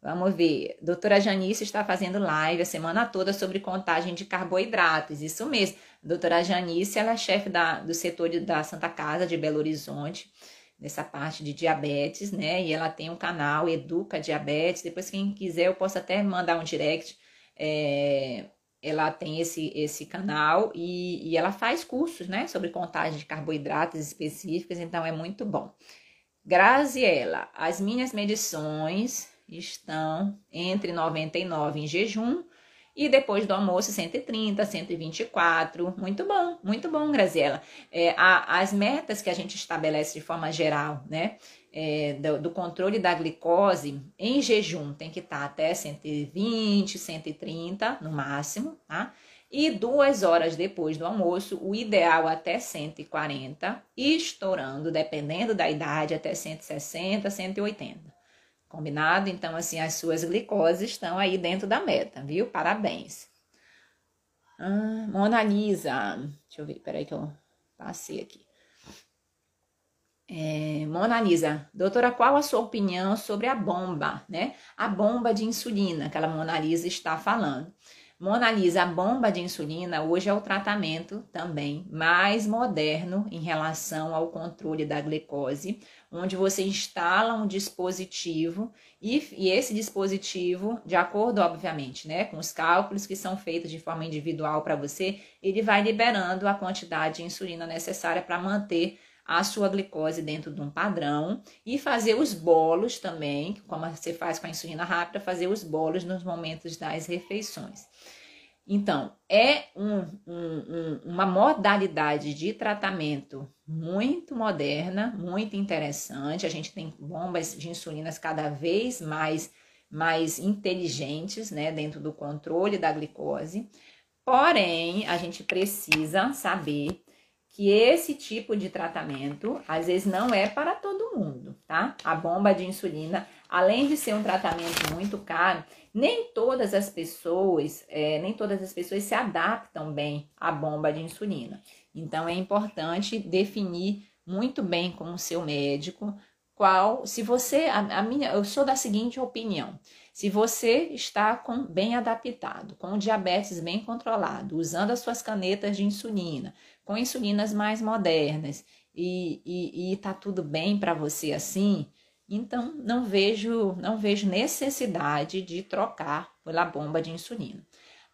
Vamos ver. Doutora Janice está fazendo live a semana toda sobre contagem de carboidratos. Isso mesmo. Doutora Janice, ela é chefe da, do setor da Santa Casa de Belo Horizonte nessa parte de diabetes, né? E ela tem um canal Educa Diabetes. Depois, quem quiser, eu posso até mandar um direct. É, ela tem esse, esse canal e, e ela faz cursos, né? Sobre contagem de carboidratos específicos, então é muito bom. Graziela, as minhas medições estão entre 99 em jejum e depois do almoço, 130, 124. Muito bom, muito bom, Graziela. É, a, as metas que a gente estabelece de forma geral, né? É, do, do, controle da glicose em jejum tem que estar tá até 120, 130 no máximo, tá? E duas horas depois do almoço, o ideal até 140 e estourando, dependendo da idade, até 160, 180. Combinado? Então, assim, as suas glicoses estão aí dentro da meta, viu? Parabéns. Ah, Mona Lisa. Deixa eu ver, peraí que eu passei aqui. É, Mona Lisa, doutora, qual a sua opinião sobre a bomba, né? A bomba de insulina que a Mona Lisa está falando. Mona Lisa, a bomba de insulina hoje é o tratamento também mais moderno em relação ao controle da glicose, onde você instala um dispositivo e, e, esse dispositivo, de acordo, obviamente, né, com os cálculos que são feitos de forma individual para você, ele vai liberando a quantidade de insulina necessária para manter a sua glicose dentro de um padrão e fazer os bolos também, como você faz com a insulina rápida, fazer os bolos nos momentos das refeições. Então, é um, um, um, uma modalidade de tratamento muito moderna, muito interessante. A gente tem bombas de insulinas cada vez mais, mais inteligentes né, dentro do controle da glicose. Porém, a gente precisa saber que esse tipo de tratamento às vezes não é para todo mundo, tá? A bomba de insulina, além de ser um tratamento muito caro, nem todas as pessoas, é, nem todas as pessoas se adaptam bem à bomba de insulina. Então é importante definir muito bem com o seu médico qual, se você, a, a minha, eu sou da seguinte opinião. Se você está com, bem adaptado, com diabetes bem controlado, usando as suas canetas de insulina, com insulinas mais modernas e está tudo bem para você assim, então não vejo, não vejo necessidade de trocar pela bomba de insulina.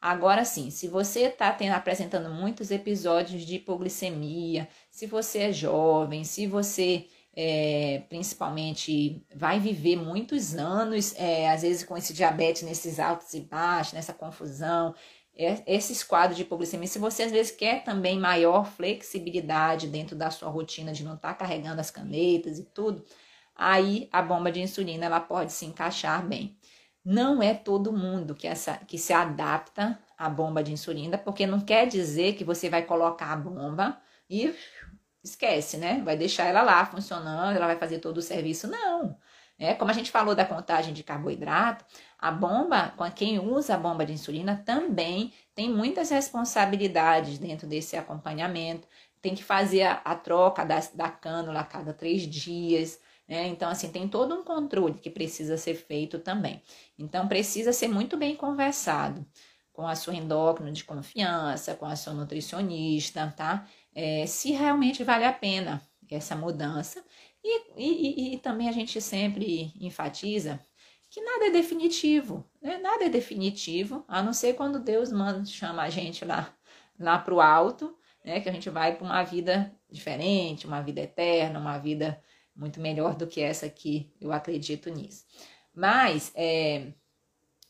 Agora sim, se você está apresentando muitos episódios de hipoglicemia, se você é jovem, se você é, principalmente vai viver muitos anos, é, às vezes com esse diabetes nesses altos e baixos, nessa confusão, esses quadros de hipoglicemia, se você às vezes quer também maior flexibilidade dentro da sua rotina de não estar tá carregando as canetas e tudo, aí a bomba de insulina ela pode se encaixar bem. Não é todo mundo que, essa, que se adapta à bomba de insulina, porque não quer dizer que você vai colocar a bomba e esquece, né? Vai deixar ela lá funcionando, ela vai fazer todo o serviço. Não. É, como a gente falou da contagem de carboidrato, a bomba, quem usa a bomba de insulina também tem muitas responsabilidades dentro desse acompanhamento. Tem que fazer a, a troca da, da cânula a cada três dias. Né? Então, assim, tem todo um controle que precisa ser feito também. Então, precisa ser muito bem conversado com a sua endócrina de confiança, com a sua nutricionista, tá? É, se realmente vale a pena essa mudança. E, e, e, também a gente sempre enfatiza que nada é definitivo, né? Nada é definitivo, a não ser quando Deus manda, chama a gente lá, lá para o alto, né? Que a gente vai para uma vida diferente, uma vida eterna, uma vida muito melhor do que essa aqui, eu acredito nisso. Mas, é,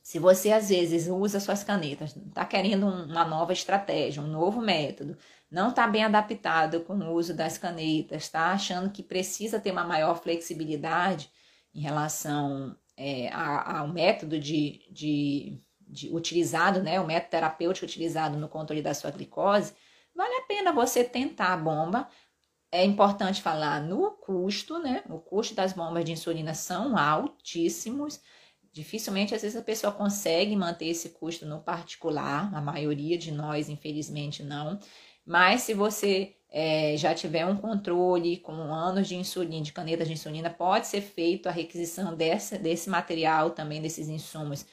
se você às vezes usa suas canetas, está querendo uma nova estratégia, um novo método, não está bem adaptado com o uso das canetas, está achando que precisa ter uma maior flexibilidade em relação é, ao método de, de, de, utilizado, né, o método terapêutico utilizado no controle da sua glicose, vale a pena você tentar a bomba, é importante falar no custo, né? O custo das bombas de insulina são altíssimos. Dificilmente, às vezes, a pessoa consegue manter esse custo no particular, a maioria de nós, infelizmente, não. Mas se você é, já tiver um controle com anos de insulina, de canetas de insulina, pode ser feito a requisição desse, desse material, também desses insumos,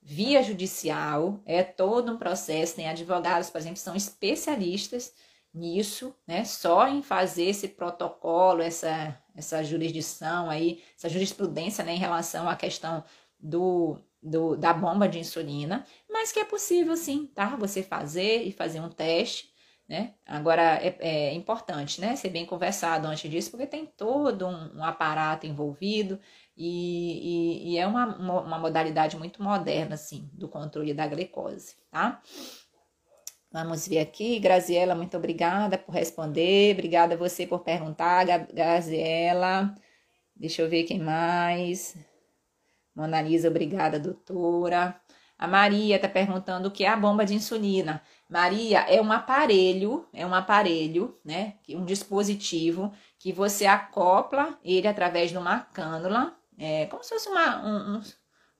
via judicial. É todo um processo. Tem advogados, por exemplo, que são especialistas nisso, né? Só em fazer esse protocolo, essa, essa jurisdição aí, essa jurisprudência, né, em relação à questão do, do, da bomba de insulina, mas que é possível sim, tá? Você fazer e fazer um teste, né? Agora é, é importante, né? Ser bem conversado antes disso, porque tem todo um, um aparato envolvido e, e, e é uma, uma modalidade muito moderna, assim, do controle da glicose, tá? Vamos ver aqui. Graziela, muito obrigada por responder. Obrigada a você por perguntar, Graziela. Deixa eu ver quem mais. Mona Lisa, obrigada, doutora. A Maria está perguntando o que é a bomba de insulina. Maria, é um aparelho, é um aparelho, né? Um dispositivo que você acopla ele através de uma cânula, é, como se fosse uma, um,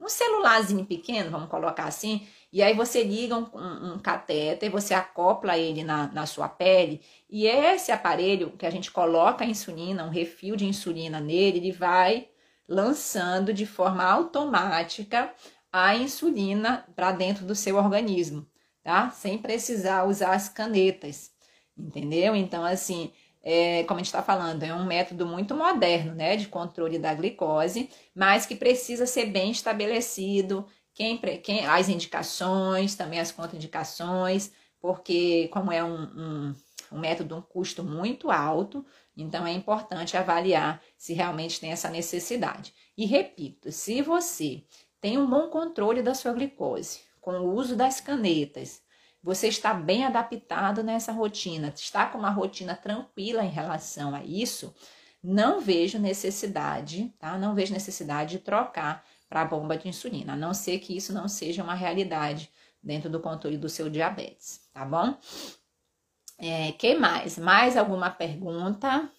um, celularzinho pequeno, vamos colocar assim, e aí você liga um, um, um catéter, você acopla ele na, na sua pele, e esse aparelho que a gente coloca a insulina, um refil de insulina nele, ele vai lançando de forma automática a insulina para dentro do seu organismo, tá? Sem precisar usar as canetas, entendeu? Então, assim, é, como a gente está falando, é um método muito moderno, né, de controle da glicose, mas que precisa ser bem estabelecido, quem, quem, as indicações, também as contraindicações, porque como é um, um, um método, um custo muito alto, então é importante avaliar se realmente tem essa necessidade. E repito, se você tem um bom controle da sua glicose, com o uso das canetas, você está bem adaptado nessa rotina, está com uma rotina tranquila em relação a isso, não vejo necessidade, tá? Não vejo necessidade de trocar para a bomba de insulina, a não ser que isso não seja uma realidade dentro do controle do seu diabetes, tá bom? É, que mais? Mais alguma pergunta?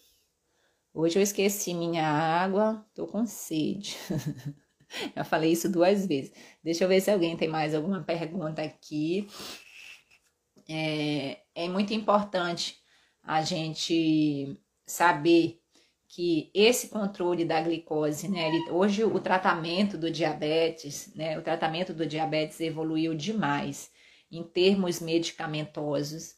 Hoje eu esqueci minha água, tô com sede. [laughs] [laughs] Já falei isso duas vezes. Deixa eu ver se alguém tem mais alguma pergunta aqui. É, é muito importante a gente saber que esse controle da glicose, né, ele, hoje o tratamento do diabetes, né, o tratamento do diabetes evoluiu demais em termos medicamentosos.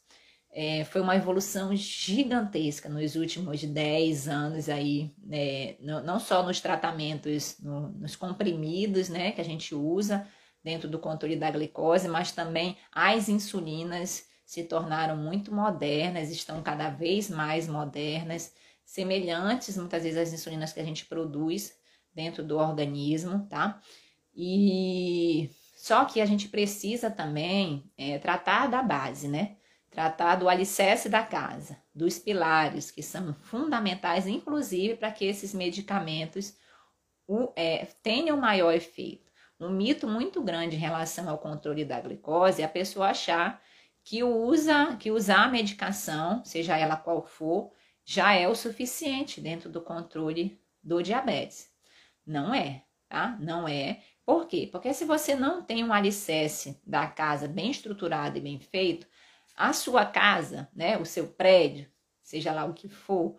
É, foi uma evolução gigantesca nos últimos 10 anos aí, né, não, não só nos tratamentos, no, nos comprimidos, né, que a gente usa dentro do controle da glicose, mas também as insulinas se tornaram muito modernas, estão cada vez mais modernas, semelhantes muitas vezes às insulinas que a gente produz dentro do organismo, tá? E só que a gente precisa também é, tratar da base, né? Tratar do alicerce da casa, dos pilares que são fundamentais, inclusive, para que esses medicamentos o, é, tenham maior efeito. Um mito muito grande em relação ao controle da glicose é a pessoa achar que, usa, que usar a medicação, seja ela qual for, já é o suficiente dentro do controle do diabetes. Não é, tá? Não é. Por quê? Porque se você não tem um alicerce da casa bem estruturado e bem feito, a sua casa, né, o seu prédio, seja lá o que for,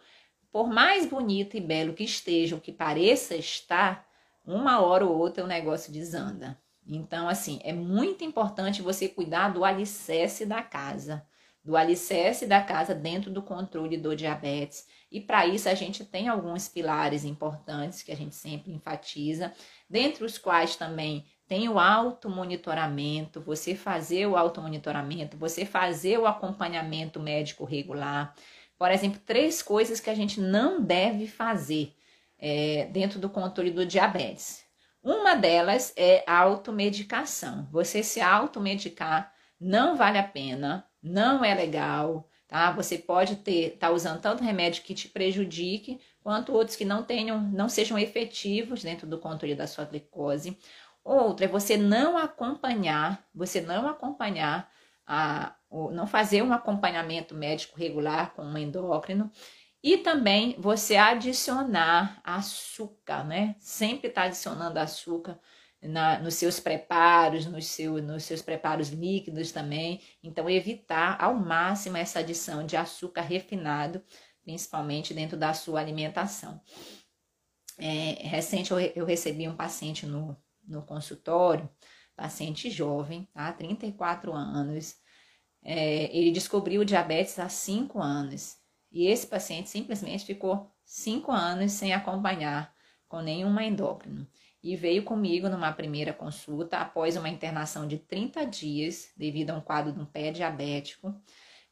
por mais bonito e belo que esteja, o que pareça estar, uma hora ou outra o negócio desanda. Então, assim, é muito importante você cuidar do alicerce da casa, do alicerce da casa dentro do controle do diabetes. E para isso a gente tem alguns pilares importantes que a gente sempre enfatiza, dentre os quais também tem o automonitoramento, você fazer o automonitoramento, você fazer o acompanhamento médico regular. Por exemplo, três coisas que a gente não deve fazer é, dentro do controle do diabetes. Uma delas é automedicação. Você se automedicar não vale a pena, não é legal, tá? Você pode ter tá usando tanto remédio que te prejudique, quanto outros que não tenham, não sejam efetivos dentro do controle da sua glicose. Outra é você não acompanhar, você não acompanhar a, não fazer um acompanhamento médico regular com um endócrino e também você adicionar açúcar, né? Sempre está adicionando açúcar na, nos seus preparos, nos, seu, nos seus preparos líquidos também. Então, evitar ao máximo essa adição de açúcar refinado, principalmente dentro da sua alimentação. É, recente eu, eu recebi um paciente no, no consultório, paciente jovem, tá? 34 anos. É, ele descobriu diabetes há 5 anos. E esse paciente simplesmente ficou 5 anos sem acompanhar com nenhuma endócrino e veio comigo numa primeira consulta após uma internação de 30 dias devido a um quadro de um pé diabético.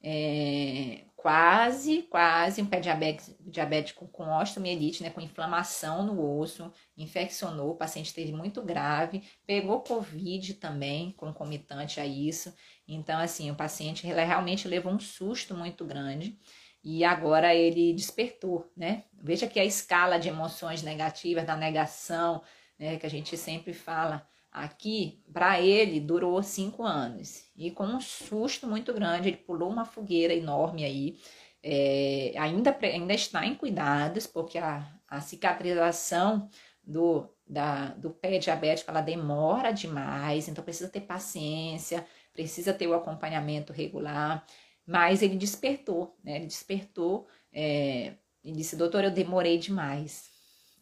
É, quase, quase um pé diabético, diabético com osteomielite, né, com inflamação no osso, infeccionou, o paciente esteve muito grave, pegou Covid também, concomitante a isso. Então, assim, o paciente realmente levou um susto muito grande e agora ele despertou, né? Veja que a escala de emoções negativas, da negação, né, que a gente sempre fala aqui, para ele durou cinco anos. E com um susto muito grande, ele pulou uma fogueira enorme aí. É, ainda, ainda está em cuidados, porque a, a cicatrização do, da, do pé diabético ela demora demais, então precisa ter paciência, precisa ter o acompanhamento regular. Mas ele despertou, né? Ele despertou é, e disse: Doutor, eu demorei demais.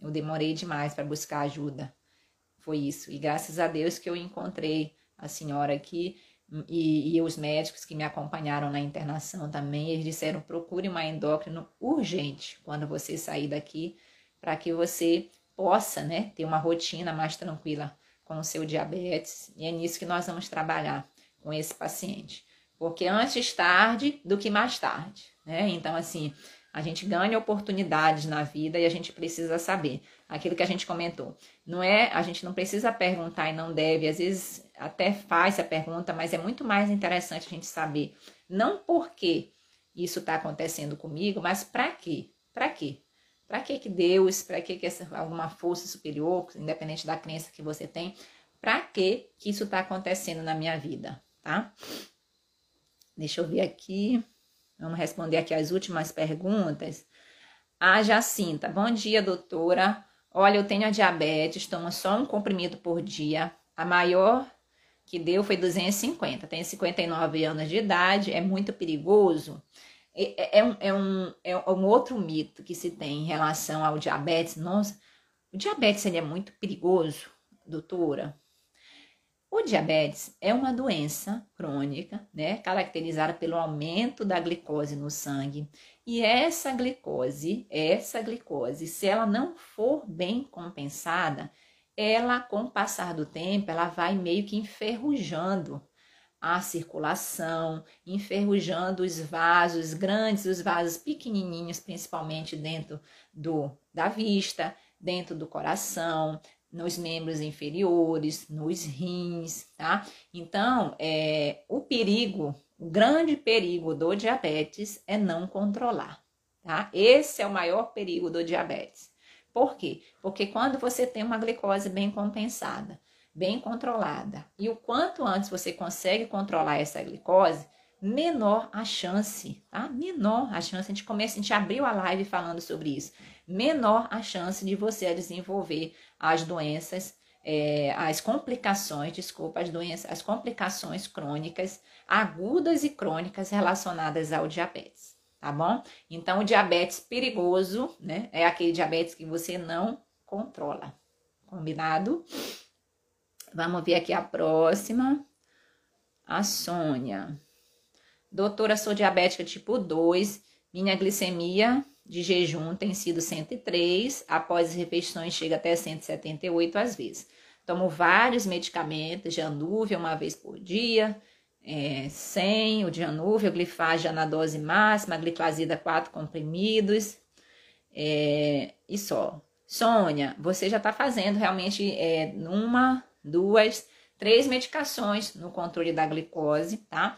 Eu demorei demais para buscar ajuda. Foi isso. E graças a Deus que eu encontrei a senhora aqui e, e, os médicos que me acompanharam na internação também. Eles disseram: procure uma endócrino urgente quando você sair daqui, para que você possa né, ter uma rotina mais tranquila com o seu diabetes. E é nisso que nós vamos trabalhar com esse paciente. Porque antes tarde do que mais tarde, né? Então, assim, a gente ganha oportunidades na vida e a gente precisa saber aquilo que a gente comentou. Não é, a gente não precisa perguntar e não deve, às vezes até faz a pergunta, mas é muito mais interessante a gente saber não por que isso está acontecendo comigo, mas para quê? Para quê? Para que que Deus, para que que essa alguma força superior, independente da crença que você tem, para que que isso está acontecendo na minha vida, tá? Deixa eu ver aqui. Vamos responder aqui as últimas perguntas. A Jacinta, bom dia, doutora. Olha, eu tenho a diabetes, tomo só um comprimido por dia. A maior que deu foi 250. Tenho 59 anos de idade, é muito perigoso. É, é, um, é, um, é um outro mito que se tem em relação ao diabetes. Nossa, o diabetes ele é muito perigoso, doutora. O diabetes é uma doença crônica, né, caracterizada pelo aumento da glicose no sangue. E essa glicose, essa glicose, se ela não for bem compensada, ela, com o passar do tempo, ela vai meio que enferrujando a circulação, enferrujando os vasos grandes, os vasos pequenininhos, principalmente dentro do da vista, dentro do coração, nos membros inferiores, nos rins, tá? Então, é, o perigo, o grande perigo do diabetes é não controlar, tá? Esse é o maior perigo do diabetes. Por quê? Porque quando você tem uma glicose bem compensada, bem controlada, e o quanto antes você consegue controlar essa glicose, menor a chance, tá? Menor a chance. A gente começa, a gente abriu a live falando sobre isso. Menor a chance de você desenvolver as doenças, é, as complicações, desculpa, as doenças, as complicações crônicas, agudas e crônicas relacionadas ao diabetes tá bom? Então, o diabetes perigoso, né, é aquele diabetes que você não controla, combinado? Vamos ver aqui a próxima. A Sônia. Doutora, sou diabética tipo 2, minha glicemia de jejum tem sido 103, após as refeições chega até 178 às vezes. Tomo vários medicamentos, Januvia uma vez por dia, é, 100, o Dianuvia, o glifage na dose máxima, gliclazida 4 comprimidos é, e só. Sônia, você já está fazendo realmente é, uma, duas, três medicações no controle da glicose, tá?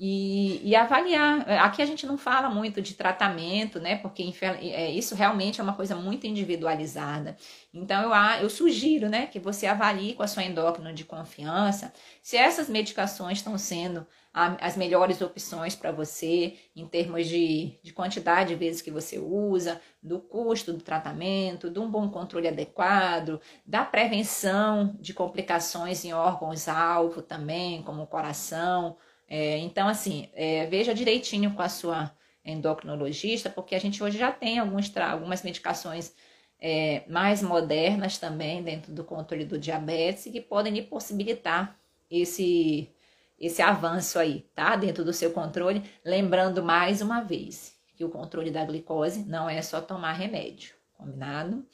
E, e, avaliar. Aqui a gente não fala muito de tratamento, né? Porque é, isso realmente é uma coisa muito individualizada. Então eu, eu sugiro, né, que você avalie com a sua endócrina de confiança se essas medicações estão sendo as melhores opções para você em termos de, de quantidade de vezes que você usa, do custo do tratamento, de um bom controle adequado, da prevenção de complicações em órgãos-alvo também, como o coração é, então, assim, é, veja direitinho com a sua endocrinologista, porque a gente hoje já tem alguns, algumas medicações é, mais modernas também dentro do controle do diabetes que podem lhe possibilitar esse, esse avanço aí, tá? Dentro do seu controle. Lembrando mais uma vez que o controle da glicose não é só tomar remédio, combinado?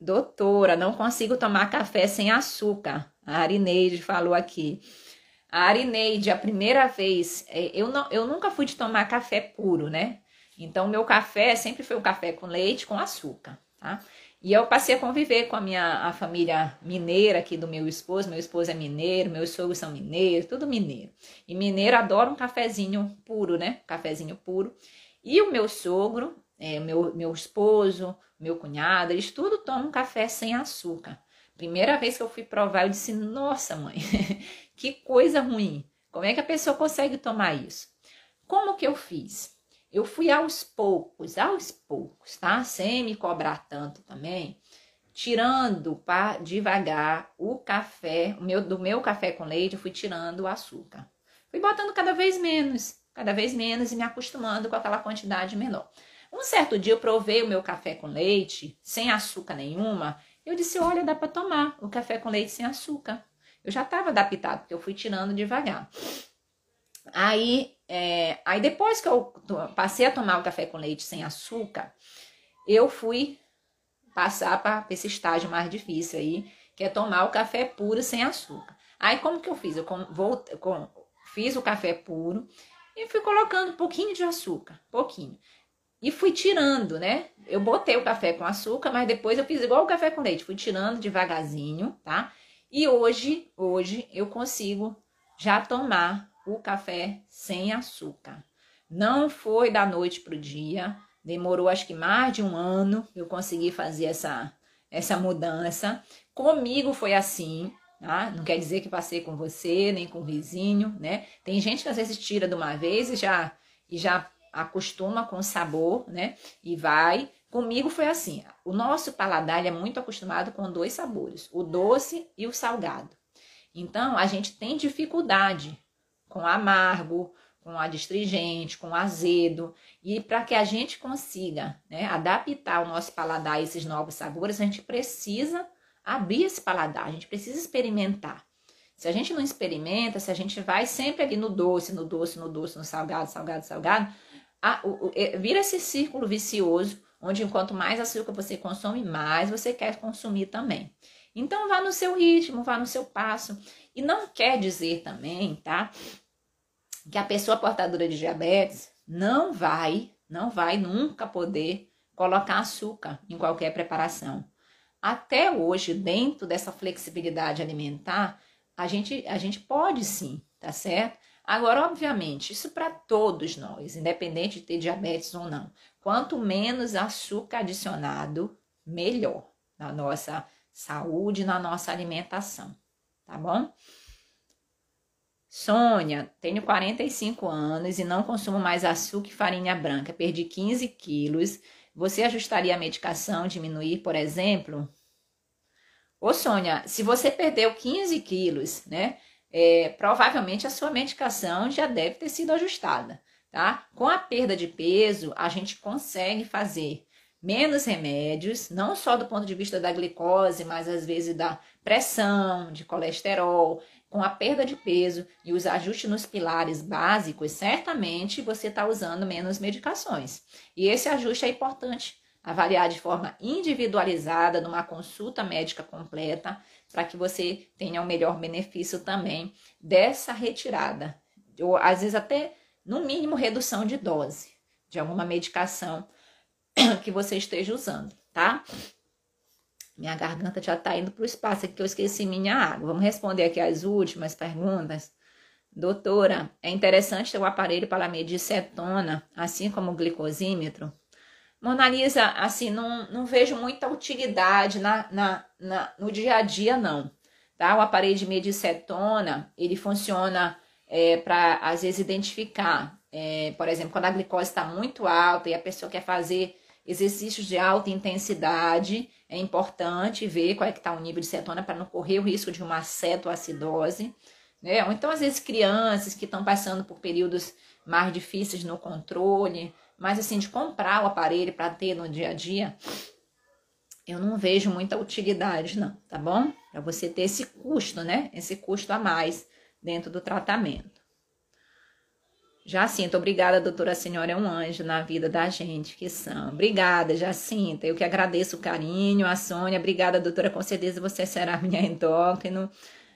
Doutora, não consigo tomar café sem açúcar. A Arineide falou aqui. A Arineide, a primeira vez, é, eu, não, eu nunca fui de tomar café puro, né? Então, meu café sempre foi um café com leite, com açúcar, tá? E eu passei a conviver com a minha a família mineira aqui do meu esposo. Meu esposo é mineiro, meus sogros são mineiros, tudo mineiro. E mineiro adora um cafezinho puro, né? Cafezinho puro. E o meu sogro, é, meu, meu esposo, meu cunhado, eles tudo tomam café sem açúcar. Primeira vez que eu fui provar, eu disse: Nossa, mãe, [laughs] que coisa ruim. Como é que a pessoa consegue tomar isso? Como que eu fiz? Eu fui aos poucos, aos poucos, tá? Sem me cobrar tanto também, tirando para devagar o café, o meu, do meu café com leite, eu fui tirando o açúcar. Fui botando cada vez menos, cada vez menos e me acostumando com aquela quantidade menor. Um certo dia eu provei o meu café com leite, sem açúcar nenhuma, eu disse: olha, dá para tomar o café com leite sem açúcar. Eu já estava adaptado, porque eu fui tirando devagar. Aí, é, aí depois que eu passei a tomar o café com leite sem açúcar, eu fui passar para esse estágio mais difícil aí, que é tomar o café puro sem açúcar. Aí como que eu fiz? Eu com, vou, com, fiz o café puro e fui colocando um pouquinho de açúcar, pouquinho. E fui tirando, né? Eu botei o café com açúcar, mas depois eu fiz igual o café com leite, fui tirando devagarzinho, tá? E hoje, hoje eu consigo já tomar o café sem açúcar. Não foi da noite pro dia, demorou acho que mais de um ano eu consegui fazer essa essa mudança. Comigo foi assim, tá? Não quer dizer que passei com você, nem com o vizinho, né? Tem gente que às vezes tira de uma vez e já e já acostuma com o sabor, né? E vai. Comigo foi assim: o nosso paladar é muito acostumado com dois sabores, o doce e o salgado. Então, a gente tem dificuldade com amargo, com a astringente, com azedo. E para que a gente consiga né, adaptar o nosso paladar a esses novos sabores, a gente precisa abrir esse paladar, a gente precisa experimentar. Se a gente não experimenta, se a gente vai sempre ali no doce, no doce, no doce, no salgado, salgado, salgado, a, o, o, vira esse círculo vicioso onde quanto mais açúcar você consome, mais você quer consumir também. Então vá no seu ritmo, vá no seu passo. E não quer dizer também, tá? Que a pessoa portadora de diabetes não vai, não vai nunca poder colocar açúcar em qualquer preparação. Até hoje, dentro dessa flexibilidade alimentar, a gente, a gente pode sim, tá certo? Agora, obviamente, isso para todos nós, independente de ter diabetes ou não. Quanto menos açúcar adicionado, melhor na nossa saúde, na nossa alimentação, tá bom? Sônia, tenho 45 anos e não consumo mais açúcar e farinha branca. Perdi 15 quilos. Você ajustaria a medicação, diminuir, por exemplo? Ô, Sônia, se você perdeu 15 quilos, né? É, provavelmente a sua medicação já deve ter sido ajustada, tá? Com a perda de peso, a gente consegue fazer menos remédios, não só do ponto de vista da glicose, mas às vezes da pressão, de colesterol, com a perda de peso e os ajustes nos pilares básicos, certamente você está usando menos medicações. E esse ajuste é importante avaliar de forma individualizada numa consulta médica completa, para que você tenha o um melhor benefício também dessa retirada, ou às vezes até no mínimo redução de dose de alguma medicação [clears throat] que você esteja usando, tá? Minha garganta já tá indo pro espaço aqui que eu esqueci minha água. Vamos responder aqui as últimas perguntas. Doutora, é interessante ter o aparelho para medir cetona, assim como o glicosímetro? Mona Lisa, assim, não, não vejo muita utilidade na, na, na, no dia a dia, não. Tá? O aparelho de medir cetona, ele funciona é, para, às vezes, identificar, é, por exemplo, quando a glicose está muito alta e a pessoa quer fazer exercícios de alta intensidade, é importante ver qual é que está o nível de cetona para não correr o risco de uma cetoacidose. Né? Ou então, às vezes, crianças que estão passando por períodos mais difíceis no controle, mas assim, de comprar o aparelho para ter no dia a dia, eu não vejo muita utilidade, não, tá bom? Para você ter esse custo, né? Esse custo a mais dentro do tratamento. Jacinta, obrigada, doutora senhora, é um anjo na vida da gente, que são. Obrigada, Jacinta, eu que agradeço o carinho, a Sônia, obrigada, doutora, com certeza você será minha endócrino.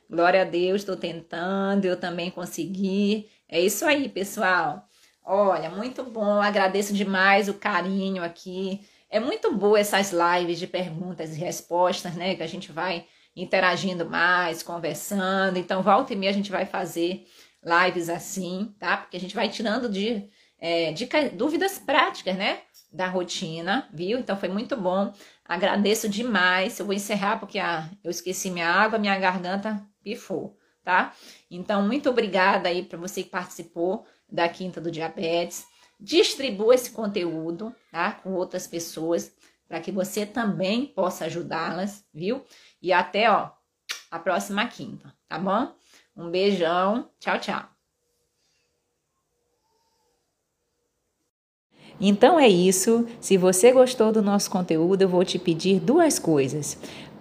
Glória a Deus, estou tentando, eu também consegui. É isso aí, pessoal. Olha, muito bom, agradeço demais o carinho aqui. É muito boa essas lives de perguntas e respostas, né? Que a gente vai interagindo mais, conversando. Então, volta e meia a gente vai fazer lives assim, tá? Porque a gente vai tirando de, é, de dúvidas práticas, né? Da rotina, viu? Então, foi muito bom. Agradeço demais. Eu vou encerrar porque a, eu esqueci minha água, minha garganta pifou, tá? Então, muito obrigada aí para você que participou da Quinta do Diabetes. Distribua esse conteúdo tá, com outras pessoas para que você também possa ajudá-las, viu? E até ó, a próxima quinta, tá bom? Um beijão, tchau, tchau. Então é isso. Se você gostou do nosso conteúdo, eu vou te pedir duas coisas.